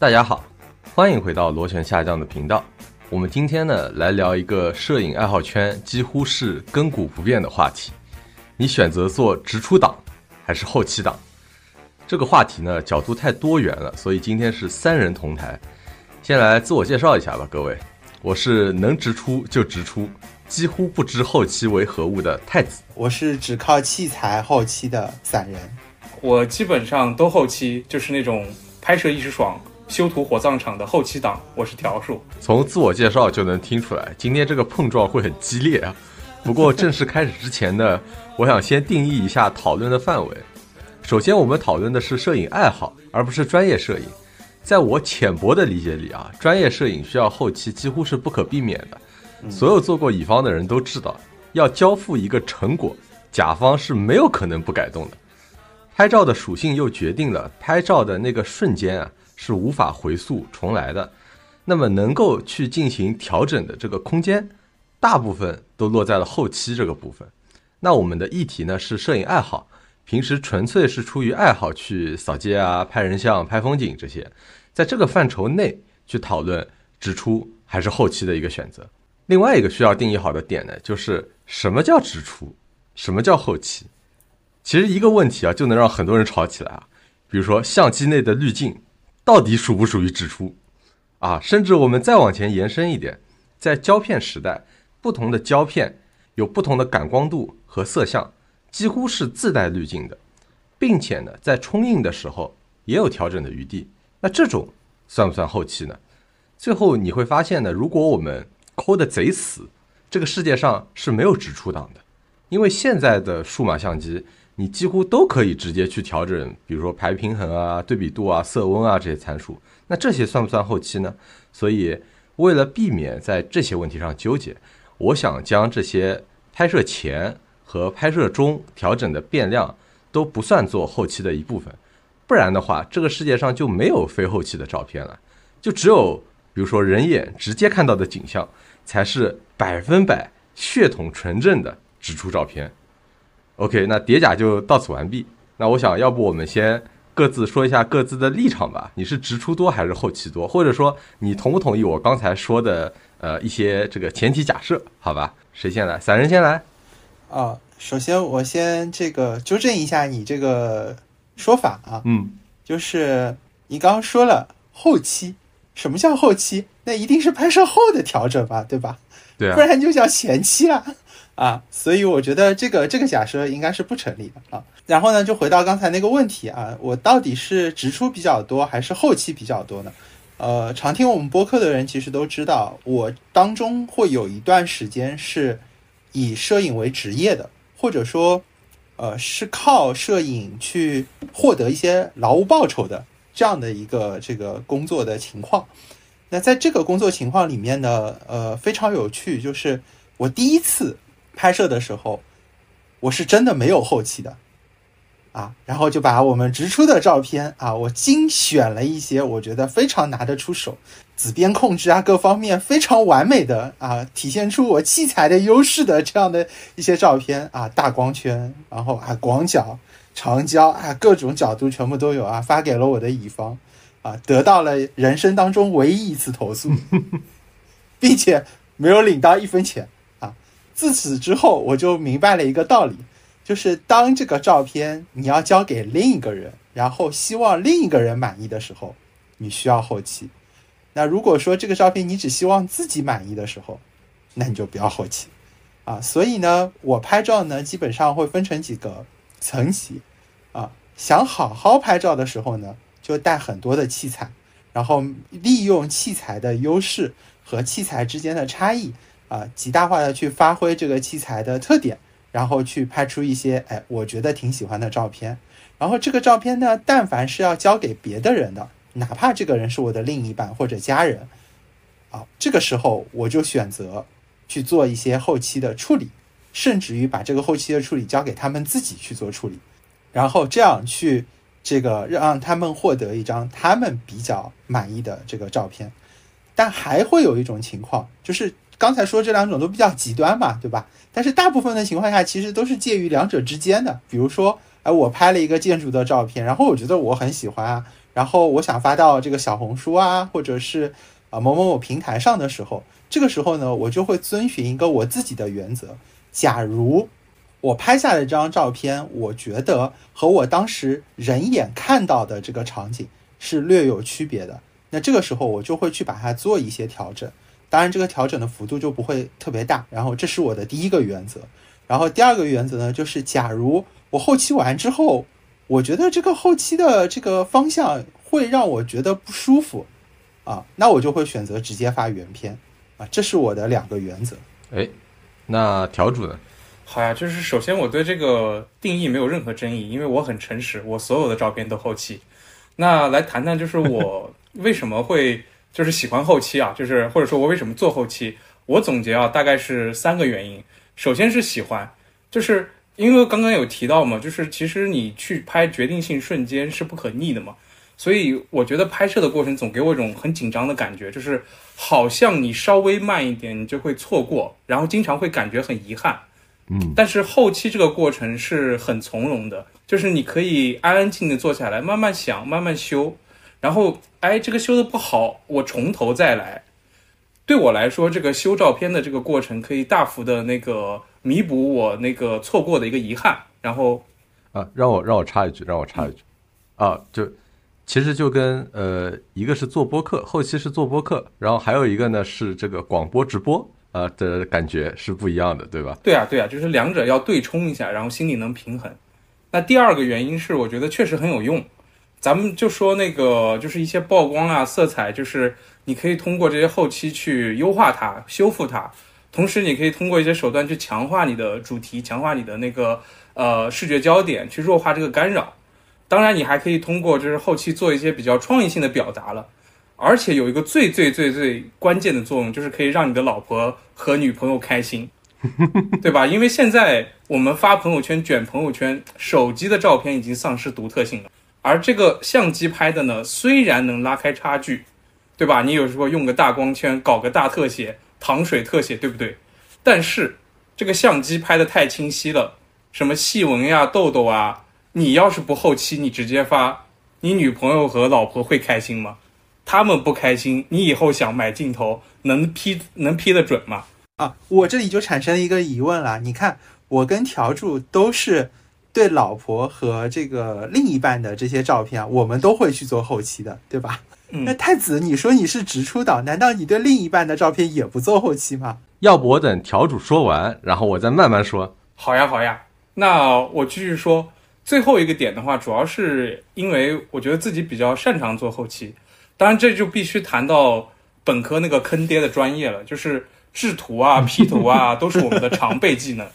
大家好，欢迎回到螺旋下降的频道。我们今天呢来聊一个摄影爱好圈几乎是亘古不变的话题：你选择做直出党还是后期党？这个话题呢角度太多元了，所以今天是三人同台。先来自我介绍一下吧，各位，我是能直出就直出，几乎不知后期为何物的太子。我是只靠器材后期的散人。我基本上都后期，就是那种拍摄一时爽、修图火葬场的后期党。我是条数，从自我介绍就能听出来，今天这个碰撞会很激烈啊。不过正式开始之前呢，我想先定义一下讨论的范围。首先，我们讨论的是摄影爱好，而不是专业摄影。在我浅薄的理解里啊，专业摄影需要后期几乎是不可避免的。所有做过乙方的人都知道，要交付一个成果，甲方是没有可能不改动的。拍照的属性又决定了拍照的那个瞬间啊是无法回溯重来的，那么能够去进行调整的这个空间，大部分都落在了后期这个部分。那我们的议题呢是摄影爱好，平时纯粹是出于爱好去扫街啊、拍人像、拍风景这些，在这个范畴内去讨论直出还是后期的一个选择。另外一个需要定义好的点呢，就是什么叫直出，什么叫后期。其实一个问题啊，就能让很多人吵起来啊。比如说相机内的滤镜到底属不属于直出啊？甚至我们再往前延伸一点，在胶片时代，不同的胶片有不同的感光度和色相，几乎是自带滤镜的，并且呢，在冲印的时候也有调整的余地。那这种算不算后期呢？最后你会发现呢，如果我们抠的贼死，这个世界上是没有直出档的，因为现在的数码相机。你几乎都可以直接去调整，比如说排平衡啊、对比度啊、色温啊这些参数。那这些算不算后期呢？所以为了避免在这些问题上纠结，我想将这些拍摄前和拍摄中调整的变量都不算作后期的一部分。不然的话，这个世界上就没有非后期的照片了，就只有比如说人眼直接看到的景象才是百分百血统纯正的直出照片。OK，那叠甲就到此完毕。那我想要不我们先各自说一下各自的立场吧。你是直出多还是后期多？或者说你同不同意我刚才说的呃一些这个前提假设？好吧，谁先来？散人先来。啊，首先我先这个纠正一下你这个说法啊。嗯，就是你刚刚说了后期，什么叫后期？那一定是拍摄后的调整吧，对吧？对啊，不然就叫前期了。啊，啊所以我觉得这个这个假设应该是不成立的啊。然后呢，就回到刚才那个问题啊，我到底是直出比较多还是后期比较多呢？呃，常听我们播客的人其实都知道，我当中会有一段时间是以摄影为职业的，或者说，呃，是靠摄影去获得一些劳务报酬的这样的一个这个工作的情况。那在这个工作情况里面呢，呃，非常有趣，就是我第一次。拍摄的时候，我是真的没有后期的，啊，然后就把我们直出的照片啊，我精选了一些我觉得非常拿得出手，紫边控制啊各方面非常完美的啊，体现出我器材的优势的这样的一些照片啊，大光圈，然后啊广角、长焦啊各种角度全部都有啊，发给了我的乙方啊，得到了人生当中唯一一次投诉，并且没有领到一分钱。自此之后，我就明白了一个道理，就是当这个照片你要交给另一个人，然后希望另一个人满意的时候，你需要后期。那如果说这个照片你只希望自己满意的时候，那你就不要后期啊。所以呢，我拍照呢基本上会分成几个层级啊。想好好拍照的时候呢，就带很多的器材，然后利用器材的优势和器材之间的差异。啊，极大化的去发挥这个器材的特点，然后去拍出一些哎，我觉得挺喜欢的照片。然后这个照片呢，但凡是要交给别的人的，哪怕这个人是我的另一半或者家人，啊，这个时候我就选择去做一些后期的处理，甚至于把这个后期的处理交给他们自己去做处理，然后这样去这个让他们获得一张他们比较满意的这个照片。但还会有一种情况，就是。刚才说这两种都比较极端嘛，对吧？但是大部分的情况下，其实都是介于两者之间的。比如说，哎，我拍了一个建筑的照片，然后我觉得我很喜欢啊，然后我想发到这个小红书啊，或者是啊某某某平台上的时候，这个时候呢，我就会遵循一个我自己的原则。假如我拍下的这张照片，我觉得和我当时人眼看到的这个场景是略有区别的，那这个时候我就会去把它做一些调整。当然，这个调整的幅度就不会特别大。然后，这是我的第一个原则。然后，第二个原则呢，就是假如我后期完之后，我觉得这个后期的这个方向会让我觉得不舒服啊，那我就会选择直接发原片啊。这是我的两个原则。哎，那调主呢？好呀，就是首先我对这个定义没有任何争议，因为我很诚实，我所有的照片都后期。那来谈谈，就是我 为什么会。就是喜欢后期啊，就是或者说我为什么做后期，我总结啊，大概是三个原因。首先是喜欢，就是因为刚刚有提到嘛，就是其实你去拍决定性瞬间是不可逆的嘛，所以我觉得拍摄的过程总给我一种很紧张的感觉，就是好像你稍微慢一点，你就会错过，然后经常会感觉很遗憾。嗯，但是后期这个过程是很从容的，就是你可以安安静静的坐下来，慢慢想，慢慢修。然后，哎，这个修的不好，我从头再来。对我来说，这个修照片的这个过程可以大幅的那个弥补我那个错过的一个遗憾。然后，啊，让我让我插一句，让我插一句，啊，就其实就跟呃，一个是做播客，后期是做播客，然后还有一个呢是这个广播直播，呃的感觉是不一样的，对吧？对啊，对啊，就是两者要对冲一下，然后心里能平衡。那第二个原因是，我觉得确实很有用。咱们就说那个，就是一些曝光啊、色彩，就是你可以通过这些后期去优化它、修复它，同时你可以通过一些手段去强化你的主题、强化你的那个呃视觉焦点，去弱化这个干扰。当然，你还可以通过就是后期做一些比较创意性的表达了。而且有一个最最最最关键的作用，就是可以让你的老婆和女朋友开心，对吧？因为现在我们发朋友圈、卷朋友圈，手机的照片已经丧失独特性了。而这个相机拍的呢，虽然能拉开差距，对吧？你有时候用个大光圈，搞个大特写、糖水特写，对不对？但是这个相机拍的太清晰了，什么细纹呀、痘痘啊，你要是不后期，你直接发，你女朋友和老婆会开心吗？他们不开心，你以后想买镜头，能 P 能 P 得准吗？啊，我这里就产生一个疑问了。你看，我跟条柱都是。对老婆和这个另一半的这些照片啊，我们都会去做后期的，对吧？那太子，你说你是直出党，难道你对另一半的照片也不做后期吗？要不我等条主说完，然后我再慢慢说。好呀，好呀。那我继续说最后一个点的话，主要是因为我觉得自己比较擅长做后期，当然这就必须谈到本科那个坑爹的专业了，就是制图啊、P 图啊，都是我们的常备技能。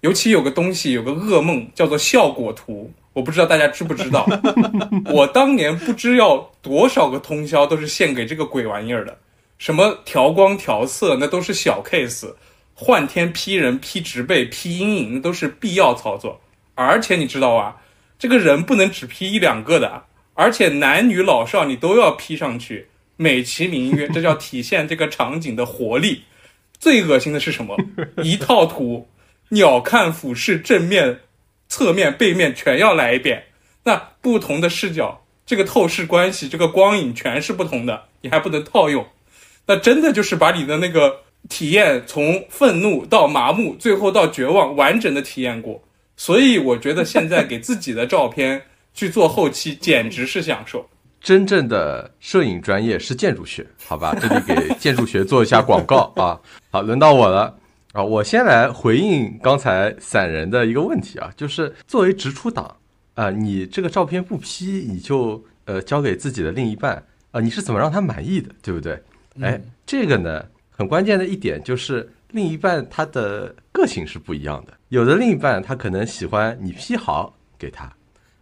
尤其有个东西，有个噩梦叫做效果图，我不知道大家知不知道。我当年不知要多少个通宵都是献给这个鬼玩意儿的。什么调光调色，那都是小 case；换天 P 人、P 植被、P 阴影，那都是必要操作。而且你知道啊，这个人不能只 P 一两个的，而且男女老少你都要 P 上去，美其名曰这叫体现这个场景的活力。最恶心的是什么？一套图。鸟瞰、俯视、正面、侧面、背面全要来一遍。那不同的视角，这个透视关系，这个光影全是不同的，你还不能套用。那真的就是把你的那个体验从愤怒到麻木，最后到绝望，完整的体验过。所以我觉得现在给自己的照片去做后期，简直是享受。真正的摄影专业是建筑学，好吧？这里给建筑学做一下广告啊。好，轮到我了。啊，我先来回应刚才散人的一个问题啊，就是作为直出党啊，你这个照片不 P，你就呃交给自己的另一半啊，你是怎么让他满意的，对不对？哎，这个呢很关键的一点就是另一半他的个性是不一样的，有的另一半他可能喜欢你 P 好给他，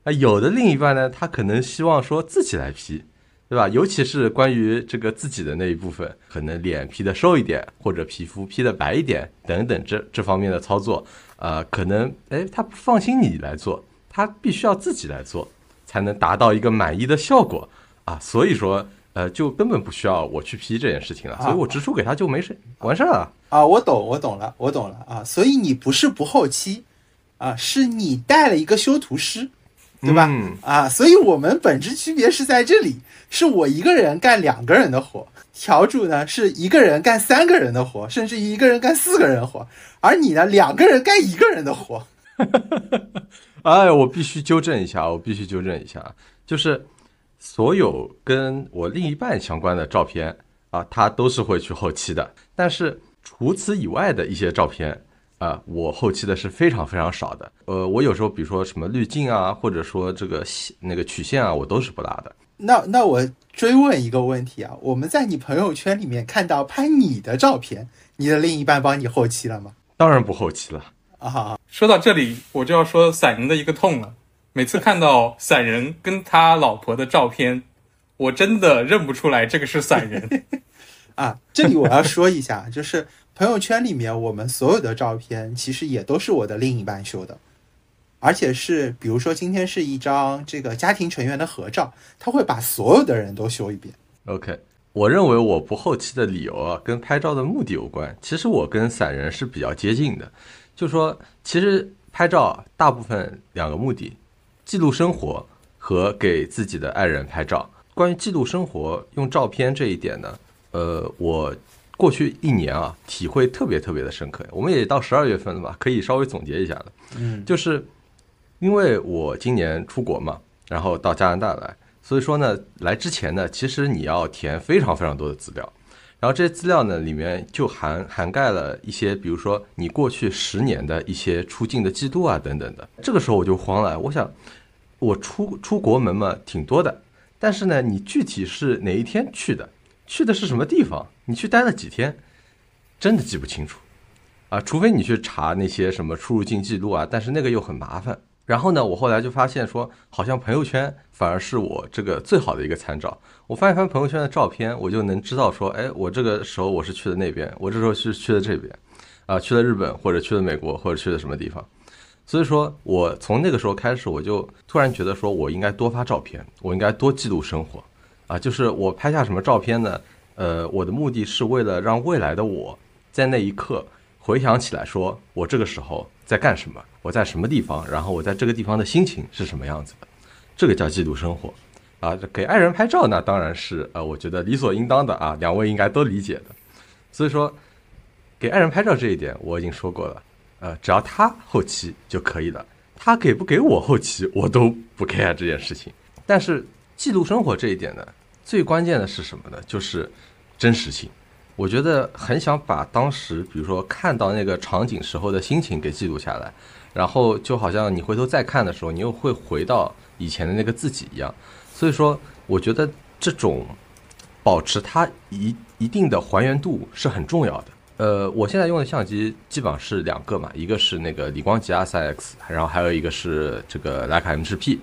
啊，有的另一半呢他可能希望说自己来 P。对吧？尤其是关于这个自己的那一部分，可能脸 P 的瘦一点，或者皮肤 P 的白一点，等等这这方面的操作，呃，可能哎，他不放心你来做，他必须要自己来做，才能达到一个满意的效果啊。所以说，呃，就根本不需要我去 P 这件事情了，所以我直出给他就没事，完事儿了啊。我懂，我懂了，我懂了啊。所以你不是不后期啊，是你带了一个修图师。对吧？嗯啊，所以我们本质区别是在这里，是我一个人干两个人的活，条主呢是一个人干三个人的活，甚至于一个人干四个人活，而你呢两个人干一个人的活。哎，我必须纠正一下，我必须纠正一下，就是所有跟我另一半相关的照片啊，他都是会去后期的。但是除此以外的一些照片啊，我后期的是非常非常少的。呃，我有时候比如说什么滤镜啊，或者说这个那个曲线啊，我都是不拉的。那那我追问一个问题啊，我们在你朋友圈里面看到拍你的照片，你的另一半帮你后期了吗？当然不后期了。啊，说到这里，我就要说散人的一个痛了。每次看到散人跟他老婆的照片，我真的认不出来这个是散人。啊，这里我要说一下，就是朋友圈里面我们所有的照片，其实也都是我的另一半修的，而且是比如说今天是一张这个家庭成员的合照，他会把所有的人都修一遍。OK，我认为我不后期的理由啊，跟拍照的目的有关。其实我跟散人是比较接近的，就说其实拍照大部分两个目的，记录生活和给自己的爱人拍照。关于记录生活用照片这一点呢，呃，我过去一年啊体会特别特别的深刻。我们也到十二月份了吧，可以稍微总结一下了。嗯，就是因为我今年出国嘛，然后到加拿大来，所以说呢，来之前呢，其实你要填非常非常多的资料，然后这些资料呢，里面就涵涵盖了一些，比如说你过去十年的一些出境的记录啊等等的。这个时候我就慌了，我想我出出国门嘛挺多的，但是呢，你具体是哪一天去的，去的是什么地方，你去待了几天，真的记不清楚。啊，除非你去查那些什么出入境记录啊，但是那个又很麻烦。然后呢，我后来就发现说，好像朋友圈反而是我这个最好的一个参照。我翻一翻朋友圈的照片，我就能知道说，哎，我这个时候我是去的那边，我这时候是去的这边，啊，去了日本或者去了美国或者去了什么地方。所以说我从那个时候开始，我就突然觉得说我应该多发照片，我应该多记录生活，啊，就是我拍下什么照片呢？呃，我的目的是为了让未来的我在那一刻。回想起来，说我这个时候在干什么，我在什么地方，然后我在这个地方的心情是什么样子的，这个叫记录生活啊。给爱人拍照那当然是呃，我觉得理所应当的啊，两位应该都理解的。所以说，给爱人拍照这一点我已经说过了，呃，只要他后期就可以了，他给不给我后期我都不 care 这件事情。但是记录生活这一点呢，最关键的是什么呢？就是真实性。我觉得很想把当时，比如说看到那个场景时候的心情给记录下来，然后就好像你回头再看的时候，你又会回到以前的那个自己一样。所以说，我觉得这种保持它一一定的还原度是很重要的。呃，我现在用的相机基本上是两个嘛，一个是那个理光吉 R 三 X，然后还有一个是这个徕卡 M7P。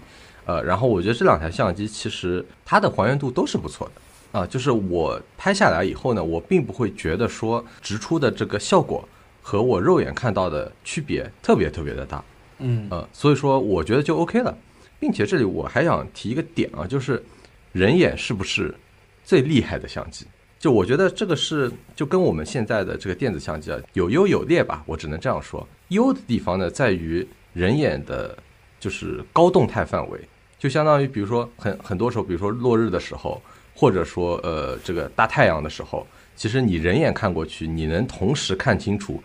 呃，然后我觉得这两台相机其实它的还原度都是不错的。啊，就是我拍下来以后呢，我并不会觉得说直出的这个效果和我肉眼看到的区别特别特别的大，嗯呃，所以说我觉得就 OK 了，并且这里我还想提一个点啊，就是人眼是不是最厉害的相机？就我觉得这个是就跟我们现在的这个电子相机啊有优有劣吧，我只能这样说。优的地方呢在于人眼的，就是高动态范围，就相当于比如说很很多时候，比如说落日的时候。或者说，呃，这个大太阳的时候，其实你人眼看过去，你能同时看清楚，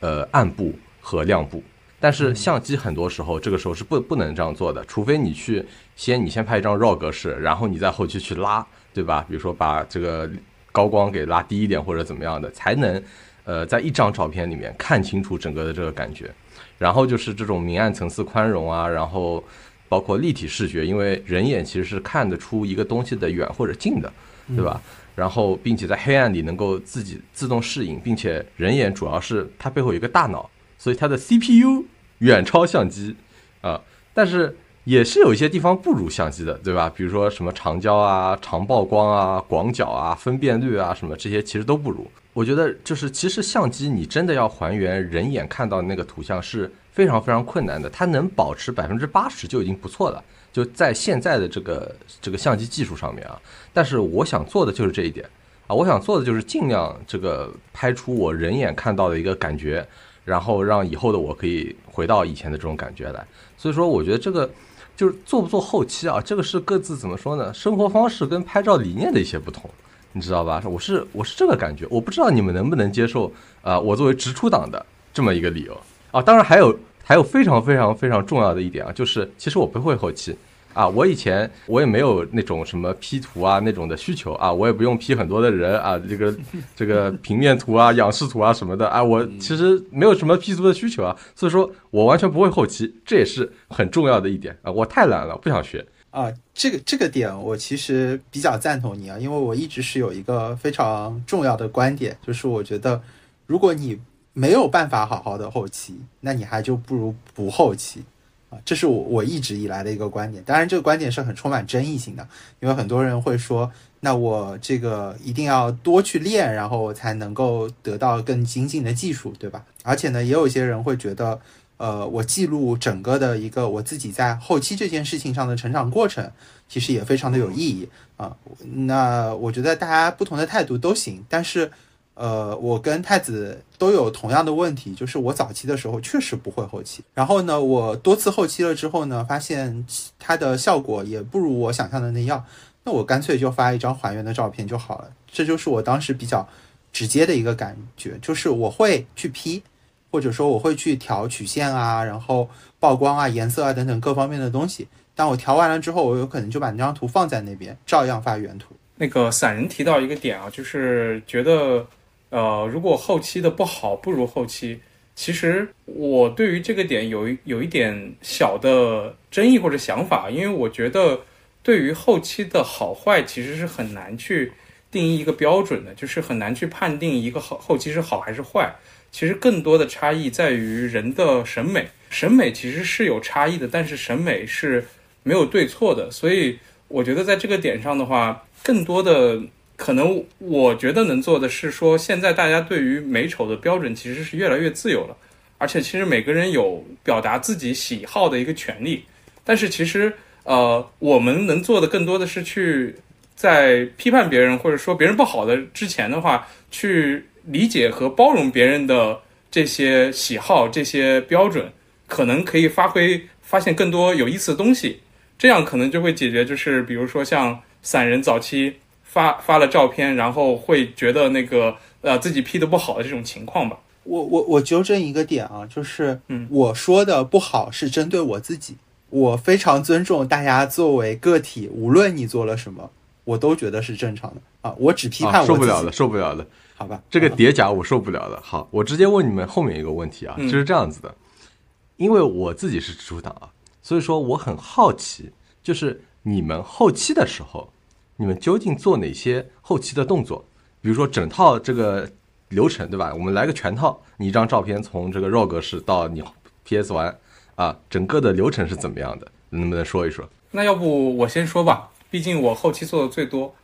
呃，暗部和亮部。但是相机很多时候，这个时候是不不能这样做的，除非你去先你先拍一张 RAW 格式，然后你在后期去拉，对吧？比如说把这个高光给拉低一点或者怎么样的，才能，呃，在一张照片里面看清楚整个的这个感觉。然后就是这种明暗层次宽容啊，然后。包括立体视觉，因为人眼其实是看得出一个东西的远或者近的，对吧？然后，并且在黑暗里能够自己自动适应，并且人眼主要是它背后有一个大脑，所以它的 CPU 远超相机啊。但是也是有一些地方不如相机的，对吧？比如说什么长焦啊、长曝光啊、广角啊、分辨率啊什么这些，其实都不如。我觉得就是，其实相机你真的要还原人眼看到的那个图像是。非常非常困难的，它能保持百分之八十就已经不错了，就在现在的这个这个相机技术上面啊。但是我想做的就是这一点啊，我想做的就是尽量这个拍出我人眼看到的一个感觉，然后让以后的我可以回到以前的这种感觉来。所以说，我觉得这个就是做不做后期啊，这个是各自怎么说呢？生活方式跟拍照理念的一些不同，你知道吧？我是我是这个感觉，我不知道你们能不能接受啊、我作为直出党的这么一个理由啊。当然还有还有非常非常非常重要的一点啊，就是其实我不会后期。啊，我以前我也没有那种什么 P 图啊那种的需求啊，我也不用 P 很多的人啊，这个 这个平面图啊、仰视图啊什么的啊，我其实没有什么 P 图的需求啊，所以说我完全不会后期，这也是很重要的一点啊，我太懒了，不想学。啊，这个这个点我其实比较赞同你啊，因为我一直是有一个非常重要的观点，就是我觉得如果你没有办法好好的后期，那你还就不如不后期啊，这是我我一直以来的一个观点。当然，这个观点是很充满争议性的，因为很多人会说，那我这个一定要多去练，然后我才能够得到更精进的技术，对吧？而且呢，也有一些人会觉得。呃，我记录整个的一个我自己在后期这件事情上的成长过程，其实也非常的有意义啊。那我觉得大家不同的态度都行，但是，呃，我跟太子都有同样的问题，就是我早期的时候确实不会后期，然后呢，我多次后期了之后呢，发现它的效果也不如我想象的那样，那我干脆就发一张还原的照片就好了。这就是我当时比较直接的一个感觉，就是我会去 P。或者说我会去调曲线啊，然后曝光啊、颜色啊等等各方面的东西。但我调完了之后，我有可能就把那张图放在那边，照样发原图。那个散人提到一个点啊，就是觉得，呃，如果后期的不好，不如后期。其实我对于这个点有有一点小的争议或者想法，因为我觉得对于后期的好坏，其实是很难去定义一个标准的，就是很难去判定一个后后期是好还是坏。其实更多的差异在于人的审美，审美其实是有差异的，但是审美是没有对错的。所以我觉得在这个点上的话，更多的可能，我觉得能做的是说，现在大家对于美丑的标准其实是越来越自由了，而且其实每个人有表达自己喜好的一个权利。但是其实，呃，我们能做的更多的是去在批判别人或者说别人不好的之前的话，去。理解和包容别人的这些喜好、这些标准，可能可以发挥发现更多有意思的东西，这样可能就会解决，就是比如说像散人早期发发了照片，然后会觉得那个呃自己 P 的不好的这种情况吧。我我我纠正一个点啊，就是嗯我说的不好是针对我自己，我非常尊重大家作为个体，无论你做了什么，我都觉得是正常的啊。我只批判我自己，受不了了，受不了了。好吧，这个叠甲我受不了了。好，我直接问你们后面一个问题啊，就是这样子的，因为我自己是直属党啊，所以说我很好奇，就是你们后期的时候，你们究竟做哪些后期的动作？比如说整套这个流程，对吧？我们来个全套，你一张照片从这个 RAW 格式到你 PS 完啊，整个的流程是怎么样的？能不能说一说？那要不我先说吧，毕竟我后期做的最多。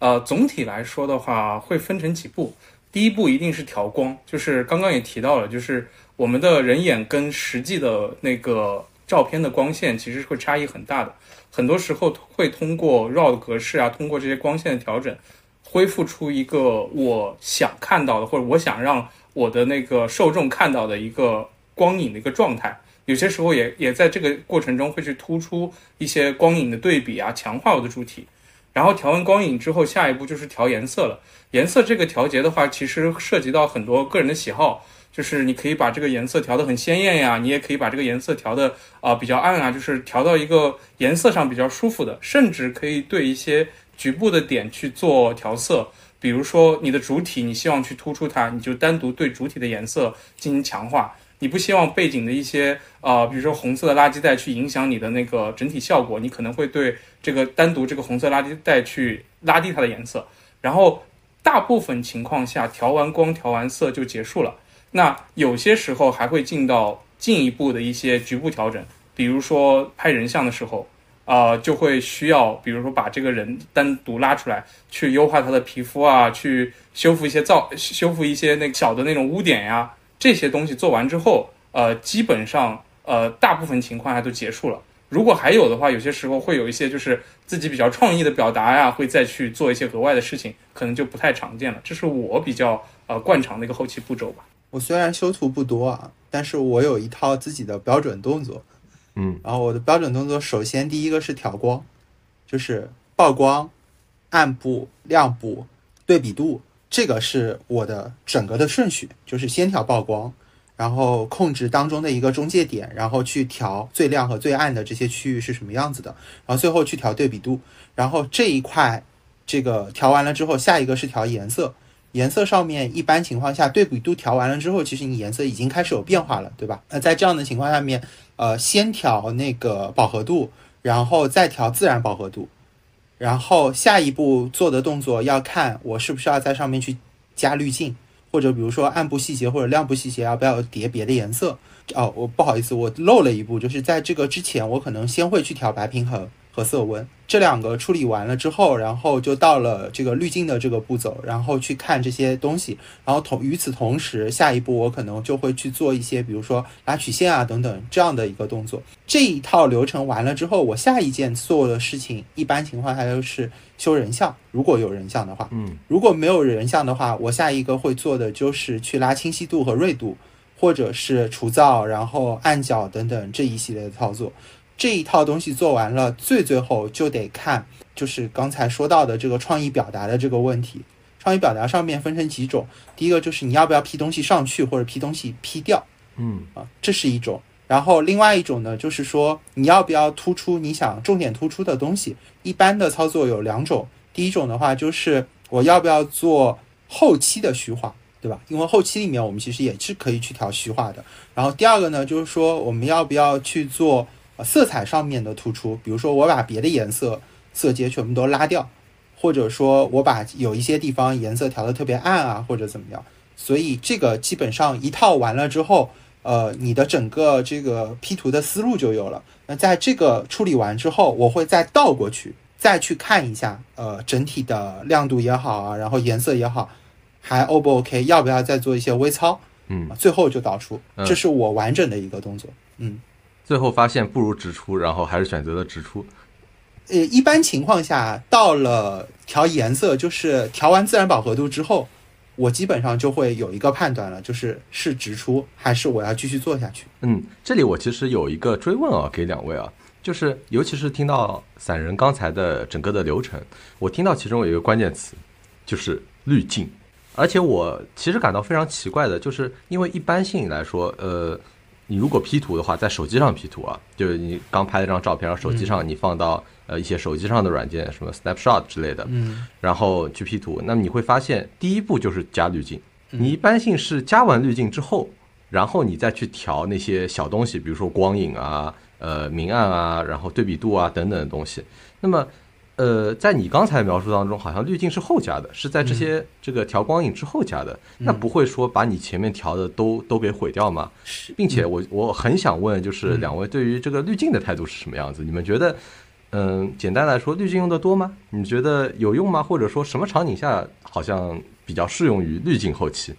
呃，总体来说的话，会分成几步。第一步一定是调光，就是刚刚也提到了，就是我们的人眼跟实际的那个照片的光线其实是会差异很大的。很多时候会通过 RAW 的格式啊，通过这些光线的调整，恢复出一个我想看到的，或者我想让我的那个受众看到的一个光影的一个状态。有些时候也也在这个过程中会去突出一些光影的对比啊，强化我的主体。然后调完光影之后，下一步就是调颜色了。颜色这个调节的话，其实涉及到很多个人的喜好，就是你可以把这个颜色调得很鲜艳呀，你也可以把这个颜色调的啊比较暗啊，就是调到一个颜色上比较舒服的，甚至可以对一些局部的点去做调色。比如说你的主体，你希望去突出它，你就单独对主体的颜色进行强化。你不希望背景的一些呃，比如说红色的垃圾袋去影响你的那个整体效果，你可能会对这个单独这个红色垃圾袋去拉低它的颜色。然后大部分情况下调完光、调完色就结束了。那有些时候还会进到进一步的一些局部调整，比如说拍人像的时候，呃，就会需要比如说把这个人单独拉出来，去优化他的皮肤啊，去修复一些造修复一些那小的那种污点呀。这些东西做完之后，呃，基本上呃，大部分情况下都结束了。如果还有的话，有些时候会有一些就是自己比较创意的表达呀，会再去做一些额外的事情，可能就不太常见了。这是我比较呃惯常的一个后期步骤吧。我虽然修图不多啊，但是我有一套自己的标准动作，嗯然后我的标准动作，首先第一个是调光，就是曝光、暗部、亮部、对比度，这个是我的整个的顺序，就是先调曝光，然后控制当中的一个中介点，然后去调最亮和最暗的这些区域是什么样子的，然后最后去调对比度，然后这一块这个调完了之后，下一个是调颜色。颜色上面一般情况下对比度调完了之后，其实你颜色已经开始有变化了，对吧？那在这样的情况下面，呃，先调那个饱和度，然后再调自然饱和度，然后下一步做的动作要看我是不是要在上面去加滤镜，或者比如说暗部细节或者亮部细节要不要叠别的颜色。哦，我不好意思，我漏了一步，就是在这个之前，我可能先会去调白平衡和色温这两个处理完了之后，然后就到了这个滤镜的这个步骤，然后去看这些东西，然后同与此同时，下一步我可能就会去做一些，比如说拉曲线啊等等这样的一个动作。这一套流程完了之后，我下一件做的事情，一般情况下就是修人像，如果有人像的话，嗯如果没有人像的话，我下一个会做的就是去拉清晰度和锐度，或者是除噪，然后暗角等等这一系列的操作。这一套东西做完了，最最后就得看，就是刚才说到的这个创意表达的这个问题。创意表达上面分成几种，第一个就是你要不要 P 东西上去，或者 P 东西 P 掉嗯啊，这是一种。然后另外一种呢，就是说你要不要突出你想重点突出的东西。一般的操作有两种，第一种的话就是我要不要做后期的虚化，对吧？因为后期里面我们其实也是可以去调虚化的。然后第二个呢，就是说我们要不要去做呃色彩上面的突出，比如说我把别的颜色色阶全部都拉掉，或者说我把有一些地方颜色调的特别暗啊，或者怎么样。所以这个基本上一套完了之后，呃，你的整个这个 P 图的思路就有了。那在这个处理完之后，我会再倒过去，再去看一下，呃，整体的亮度也好啊，然后颜色也好，还 O 不 OK，要不要再做一些微操？嗯，最后就导出，嗯这是我完整的一个动作。嗯，最后发现不如直出，然后还是选择了直出。呃，一般情况下，到了调颜色，就是调完自然饱和度之后，我基本上就会有一个判断了，就是是直出还是我要继续做下去。嗯，这里我其实有一个追问啊，给两位啊，就是尤其是听到散人刚才的整个的流程，我听到其中有一个关键词，就是滤镜。而且我其实感到非常奇怪的，就是因为一般性来说，呃，你如果 P 图的话，在手机上 P 图啊，就是你刚拍了张照片，然后手机上你放到呃一些手机上的软件，什么 Snapshot 之类的，嗯然后去 P 图，那么你会发现第一步就是加滤镜。嗯你一般性是加完滤镜之后，然后你再去调那些小东西，比如说光影啊、呃明暗啊，然后对比度啊等等的东西。那么，呃，在你刚才描述当中，好像滤镜是后加的，是在这些这个调光影之后加的，那不会说把你前面调的都都给毁掉吗？是，并且我我很想问，就是嗯两位对于这个滤镜的态度是什么样子？你们觉得，嗯，简单来说，滤镜用的多吗？你觉得有用吗？或者说什么场景下好像比较适用于滤镜后期？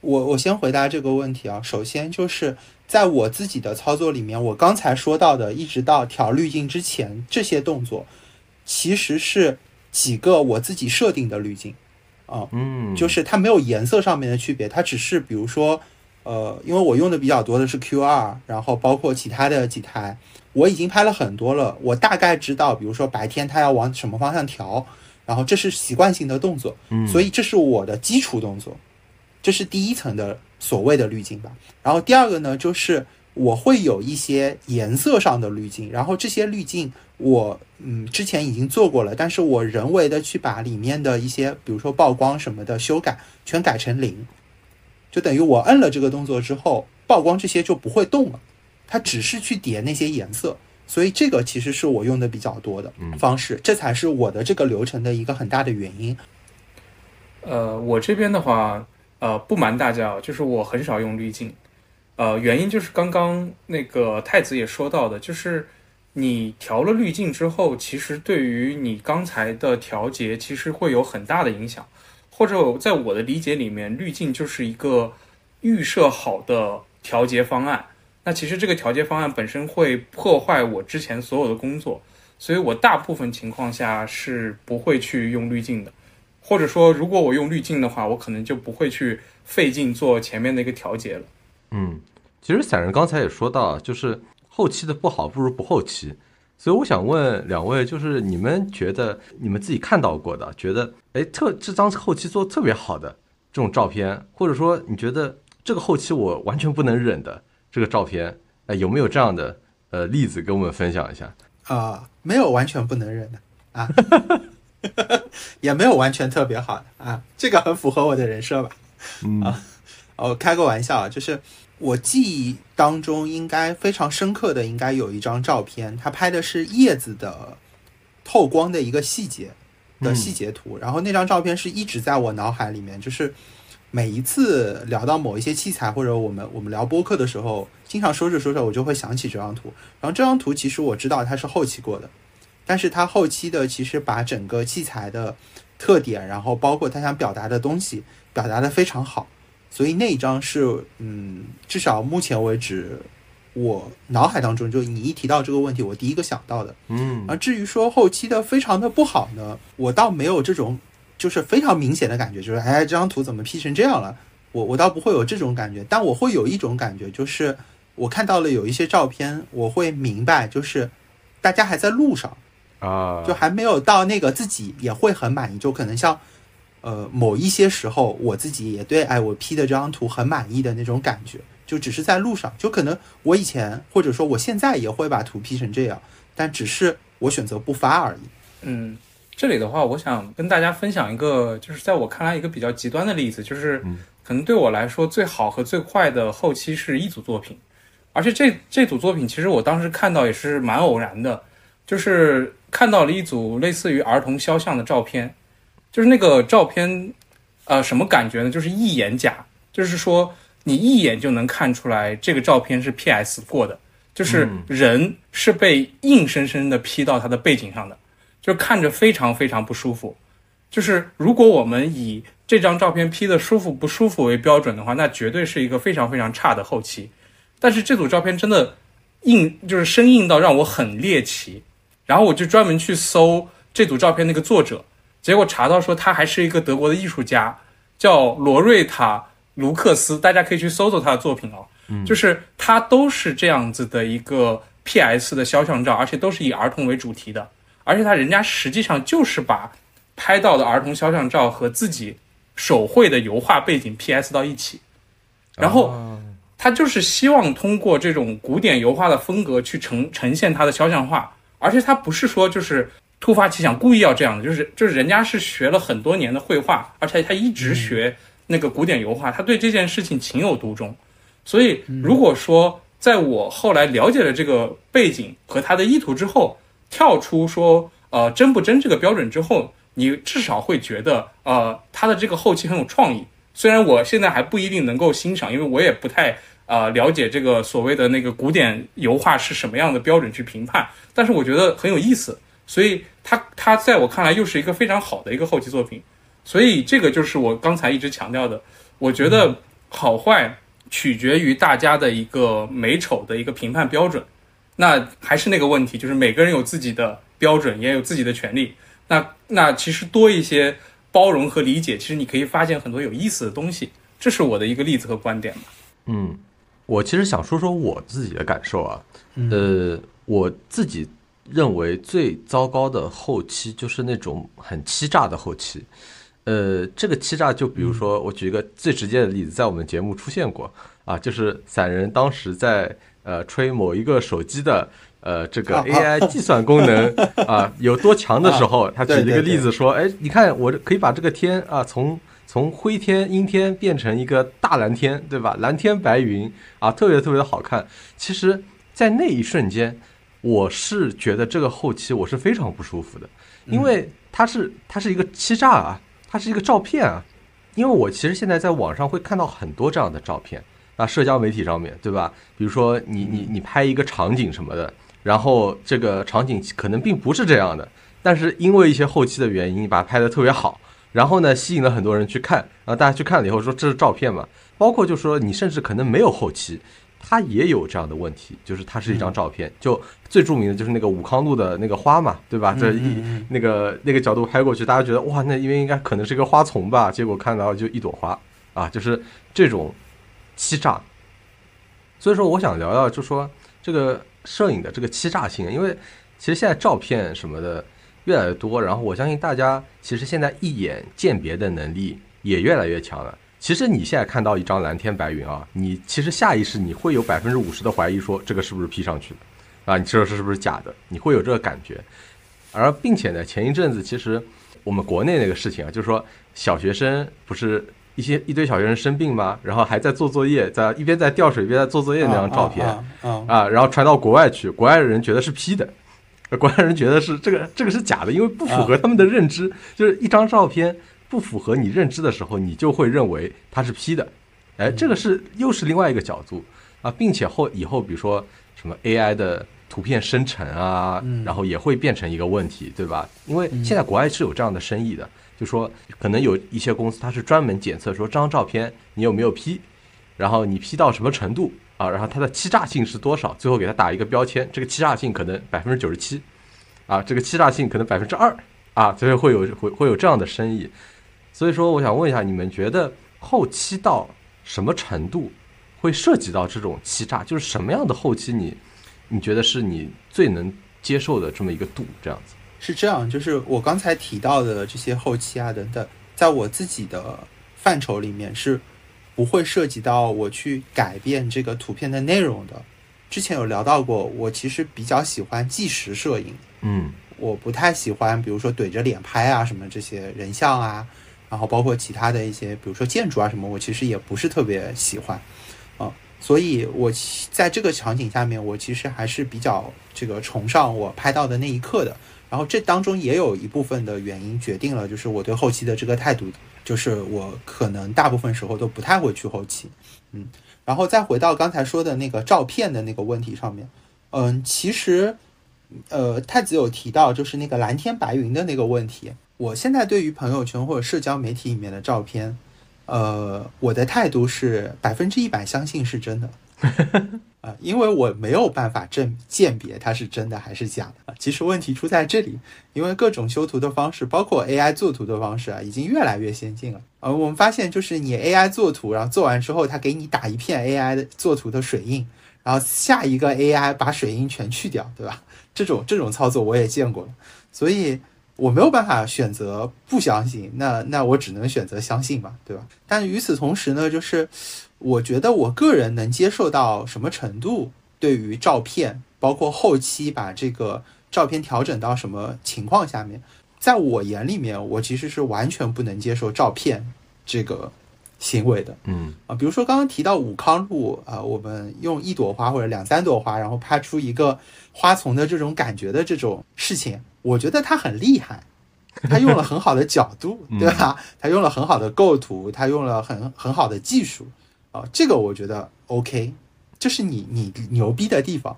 我我先回答这个问题啊。首先就是在我自己的操作里面，我刚才说到的，一直到调滤镜之前这些动作，其实是几个我自己设定的滤镜啊。嗯，就是它没有颜色上面的区别，它只是比如说，呃，因为我用的比较多的是 Q 二，然后包括其他的几台，我已经拍了很多了，我大概知道，比如说白天它要往什么方向调，然后这是习惯性的动作，嗯所以这是我的基础动作，这是第一层的所谓的滤镜吧。然后第二个呢，就是我会有一些颜色上的滤镜，然后这些滤镜我嗯之前已经做过了，但是我人为的去把里面的一些，比如说曝光什么的修改全改成零，就等于我摁了这个动作之后，曝光这些就不会动了，它只是去叠那些颜色。所以这个其实是我用的比较多的方式，这才是我的这个流程的一个很大的原因。呃，我这边的话，呃，不瞒大家啊，就是我很少用滤镜，呃，原因就是刚刚那个太子也说到的，就是你调了滤镜之后，其实对于你刚才的调节，其实会有很大的影响，或者在我的理解里面，滤镜就是一个预设好的调节方案。那其实这个调节方案本身会破坏我之前所有的工作，所以我大部分情况下是不会去用滤镜的。或者说，如果我用滤镜的话，我可能就不会去费劲做前面的一个调节了。嗯，其实散人刚才也说到，就是后期的不好不如不后期。所以我想问两位，就是你们觉得你们自己看到过的，觉得哎特这张后期做的特别好的这种照片，或者说你觉得这个后期我完全不能忍的这个照片，哎有没有这样的呃例子跟我们分享一下？啊、没有完全不能忍的啊，也没有完全特别好的啊，这个很符合我的人设吧？嗯哦，开个玩笑啊，就是我记忆当中应该非常深刻的，应该有一张照片，他拍的是叶子的透光的一个细节的细节图，然后那张照片是一直在我脑海里面，就是每一次聊到某一些器材或者我们我们聊播客的时候，经常说着说着我就会想起这张图，然后这张图其实我知道它是后期过的，但是它后期的其实把整个器材的特点，然后包括他想表达的东西表达的非常好。所以那一张是，嗯，至少目前为止，我脑海当中就你一提到这个问题，我第一个想到的。嗯而至于说后期的非常的不好呢，我倒没有这种就是非常明显的感觉，就是哎，这张图怎么 P 成这样了？我我倒不会有这种感觉，但我会有一种感觉，就是我看到了有一些照片，我会明白，就是大家还在路上，啊，就还没有到那个自己也会很满意，就可能像呃某一些时候我自己也对哎我 P 的这张图很满意的那种感觉，就只是在路上，就可能我以前或者说我现在也会把图 P 成这样，但只是我选择不发而已。嗯，这里的话，我想跟大家分享一个，就是在我看来一个比较极端的例子，就是嗯。可能对我来说最好和最快的后期是一组作品，而且这这组作品其实我当时看到也是蛮偶然的，就是看到了一组类似于儿童肖像的照片，就是那个照片，呃，什么感觉呢？就是一眼假，就是说你一眼就能看出来这个照片是 PS 过的，就是嗯人是被硬生生的 P 到他的背景上的。就看着非常非常不舒服。就是如果我们以这张照片 P 的舒服不舒服为标准的话，那绝对是一个非常非常差的后期。但是这组照片真的硬，就是生硬到让我很猎奇。然后我就专门去搜这组照片那个作者，结果查到说他还是一个德国的艺术家，叫罗瑞塔·卢克斯，大家可以去搜搜他的作品哦。就是他都是这样子的一个 PS 的肖像照，而且都是以儿童为主题的。而且他人家实际上就是把拍到的儿童肖像照和自己手绘的油画背景 PS 到一起，然后啊他就是希望通过这种古典油画的风格去呈呈现他的肖像画，而且他不是说就是突发奇想故意要这样的，就是就是人家是学了很多年的绘画，而且他一直学那个古典油画，他对这件事情情有独钟。所以如果说在我后来了解了这个背景和他的意图之后，跳出说呃真不真这个标准之后，你至少会觉得呃他的这个后期很有创意。虽然我现在还不一定能够欣赏，因为我也不太呃了解这个所谓的那个古典油画是什么样的标准去评判，但是我觉得很有意思，所以它它在我看来又是一个非常好的一个后期作品，所以这个就是我刚才一直强调的，我觉得好坏取决于大家的一个美丑的一个评判标准。那还是那个问题，就是每个人有自己的标准，也有自己的权利。那那其实多一些包容和理解，其实你可以发现很多有意思的东西。这是我的一个例子和观点吧。嗯，我其实想说说我自己的感受啊，嗯呃，我自己认为最糟糕的后期就是那种很欺诈的后期。呃，这个欺诈就比如说，我举一个最直接的例子，在我们节目出现过啊，就是散人当时在呃吹某一个手机的呃这个 AI 计算功能 啊有多强的时候，他举了一个例子说，哎，你看我这可以把这个天啊从从灰天阴天变成一个大蓝天，对吧？蓝天白云啊，特别特别的好看。其实，在那一瞬间，我是觉得这个后期我是非常不舒服的，因为它是它是一个欺诈啊，它是一个照片啊。因为我其实现在在网上会看到很多这样的照片啊，社交媒体上面对吧？比如说你你你拍一个场景什么的，然后这个场景可能并不是这样的，但是因为一些后期的原因，你把它拍的特别好，然后呢吸引了很多人去看，然后大家去看了以后说这是照片嘛，包括就说你甚至可能没有后期，它也有这样的问题，就是它是一张照片，就最著名的就是那个武康路的那个花嘛，对吧？这一那个那个角度拍过去，大家觉得哇，那因为应该可能是个花丛吧，结果看到就一朵花啊，就是这种欺诈。所以说，我想聊聊，就说这个摄影的这个欺诈性，因为其实现在照片什么的越来越多，然后我相信大家其实现在一眼鉴别的能力也越来越强了。其实你现在看到一张蓝天白云啊，你其实下意识你会有百分之五十的怀疑，说这个是不是 P 上去的啊？你这是是不是假的？你会有这个感觉。而并且呢，前一阵子其实我们国内那个事情啊，就是说小学生不是一些一堆小学生生病吗？然后还在做作业，在一边在吊水一边在做作业那张照片啊，然后传到国外去，国外的人觉得是 P 的，国外人觉得是这个这个是假的，因为不符合他们的认知，就是一张照片不符合你认知的时候，你就会认为它是 P 的，哎，这个是又是另外一个角度啊，并且后以后比如说什么 AI 的。图片生成啊，然后也会变成一个问题，对吧？因为现在国外是有这样的生意的，就说可能有一些公司它是专门检测说这张照片你有没有 P，然后你 P 到什么程度啊，然后它的欺诈性是多少，最后给它打一个标签，这个欺诈性可能百分之九十七，啊，这个欺诈性可能百分之二，啊，所以会有会会有这样的生意。所以说，我想问一下，你们觉得后期到什么程度会涉及到这种欺诈？就是什么样的后期你？你觉得是你最能接受的这么一个度，这样子是这样，就是我刚才提到的这些后期啊等等，在我自己的范畴里面是不会涉及到我去改变这个图片的内容的。之前有聊到过，我其实比较喜欢纪实摄影，嗯，我不太喜欢比如说怼着脸拍啊什么这些人像啊，然后包括其他的一些，比如说建筑啊什么，我其实也不是特别喜欢。啊所以，我在这个场景下面，我其实还是比较这个崇尚我拍到的那一刻的。然后这当中也有一部分的原因决定了，就是我对后期的这个态度，就是我可能大部分时候都不太会去后期。嗯，然后再回到刚才说的那个照片的那个问题上面，嗯，其实，呃，太子有提到就是那个蓝天白云的那个问题。我现在对于朋友圈或者社交媒体里面的照片。呃，我的态度是百分之一百相信是真的，啊，因为我没有办法证鉴别它是真的还是假的。其实问题出在这里，因为各种修图的方式，包括 AI 做图的方式啊，已经越来越先进了。呃，我们发现就是你 AI 做图，然后做完之后，它给你打一片 AI 的做图的水印，然后下一个 AI 把水印全去掉，对吧？这种这种操作我也见过了，所以。我没有办法选择不相信，那那我只能选择相信嘛，对吧？但与此同时呢，就是我觉得我个人能接受到什么程度，对于照片，包括后期把这个照片调整到什么情况下面，在我眼里面，我其实是完全不能接受照片这个行为的。嗯啊，比如说刚刚提到武康路啊，我们用一朵花或者两三朵花，然后拍出一个花丛的这种感觉的这种事情。我觉得他很厉害，他用了很好的角度，对吧？他用了很好的构图，他用了很很好的技术，啊，这个我觉得 OK，这是你你牛逼的地方。